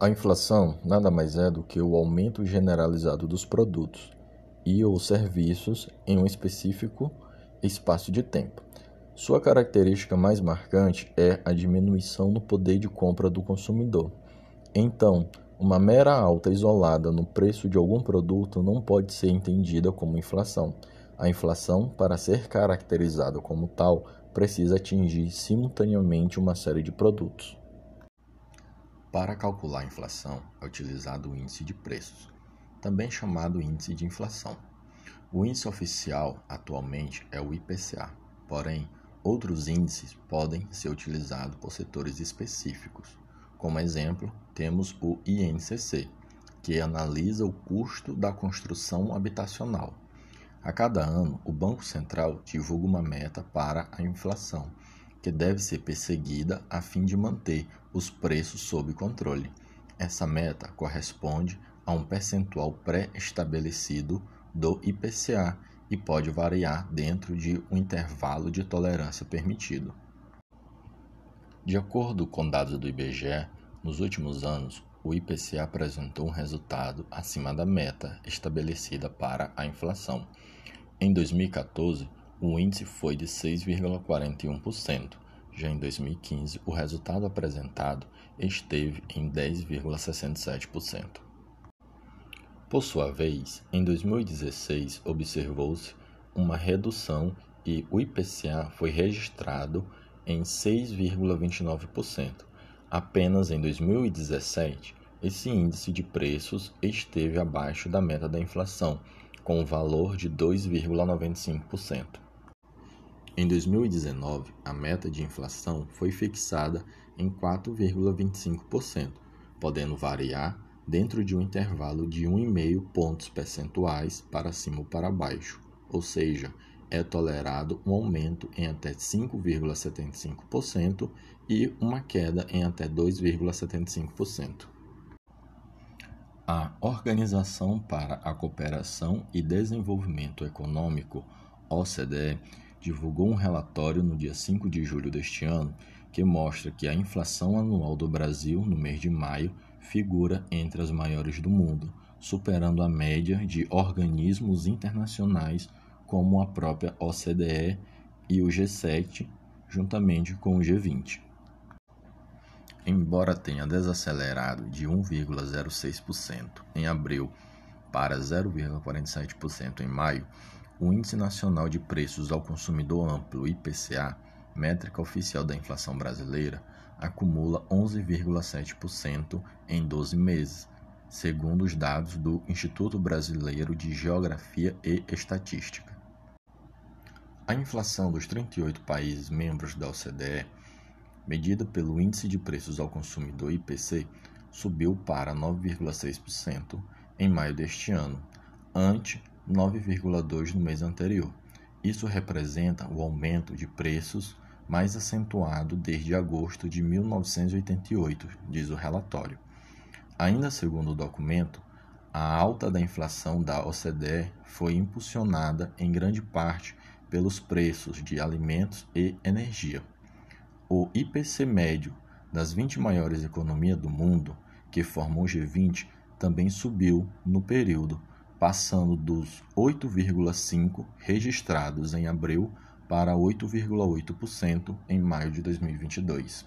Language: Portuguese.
A inflação nada mais é do que o aumento generalizado dos produtos e ou serviços em um específico espaço de tempo. Sua característica mais marcante é a diminuição no poder de compra do consumidor. Então, uma mera alta isolada no preço de algum produto não pode ser entendida como inflação. A inflação, para ser caracterizada como tal, precisa atingir simultaneamente uma série de produtos. Para calcular a inflação, é utilizado o índice de preços, também chamado índice de inflação. O índice oficial atualmente é o IPCA, porém, outros índices podem ser utilizados por setores específicos. Como exemplo, temos o INCC, que analisa o custo da construção habitacional. A cada ano, o Banco Central divulga uma meta para a inflação que deve ser perseguida a fim de manter os preços sob controle. Essa meta corresponde a um percentual pré-estabelecido do IPCA e pode variar dentro de um intervalo de tolerância permitido. De acordo com dados do IBGE, nos últimos anos, o IPCA apresentou um resultado acima da meta estabelecida para a inflação. Em 2014, o índice foi de 6,41%. Já em 2015, o resultado apresentado esteve em 10,67%. Por sua vez, em 2016 observou-se uma redução e o IPCA foi registrado em 6,29%. Apenas em 2017, esse índice de preços esteve abaixo da meta da inflação, com o valor de 2,95%. Em 2019, a meta de inflação foi fixada em 4,25%, podendo variar dentro de um intervalo de 1,5 pontos percentuais para cima ou para baixo, ou seja, é tolerado um aumento em até 5,75% e uma queda em até 2,75%. A Organização para a Cooperação e Desenvolvimento Econômico, OCDE, divulgou um relatório no dia 5 de julho deste ano que mostra que a inflação anual do Brasil no mês de maio figura entre as maiores do mundo, superando a média de organismos internacionais como a própria OCDE e o G7, juntamente com o G20. Embora tenha desacelerado de 1,06% em abril para 0,47% em maio, o Índice Nacional de Preços ao Consumidor Amplo IPCA, métrica oficial da inflação brasileira, acumula 11,7% em 12 meses, segundo os dados do Instituto Brasileiro de Geografia e Estatística. A inflação dos 38 países membros da OCDE medida pelo Índice de Preços ao Consumidor IPC, subiu para 9,6% em maio deste ano, ante 9,2% no mês anterior. Isso representa o aumento de preços mais acentuado desde agosto de 1988, diz o relatório. Ainda segundo o documento, a alta da inflação da OCDE foi impulsionada em grande parte pelos preços de alimentos e energia. O IPC médio das 20 maiores economias do mundo, que formam o G20, também subiu no período, passando dos 8,5 registrados em abril para 8,8% em maio de 2022.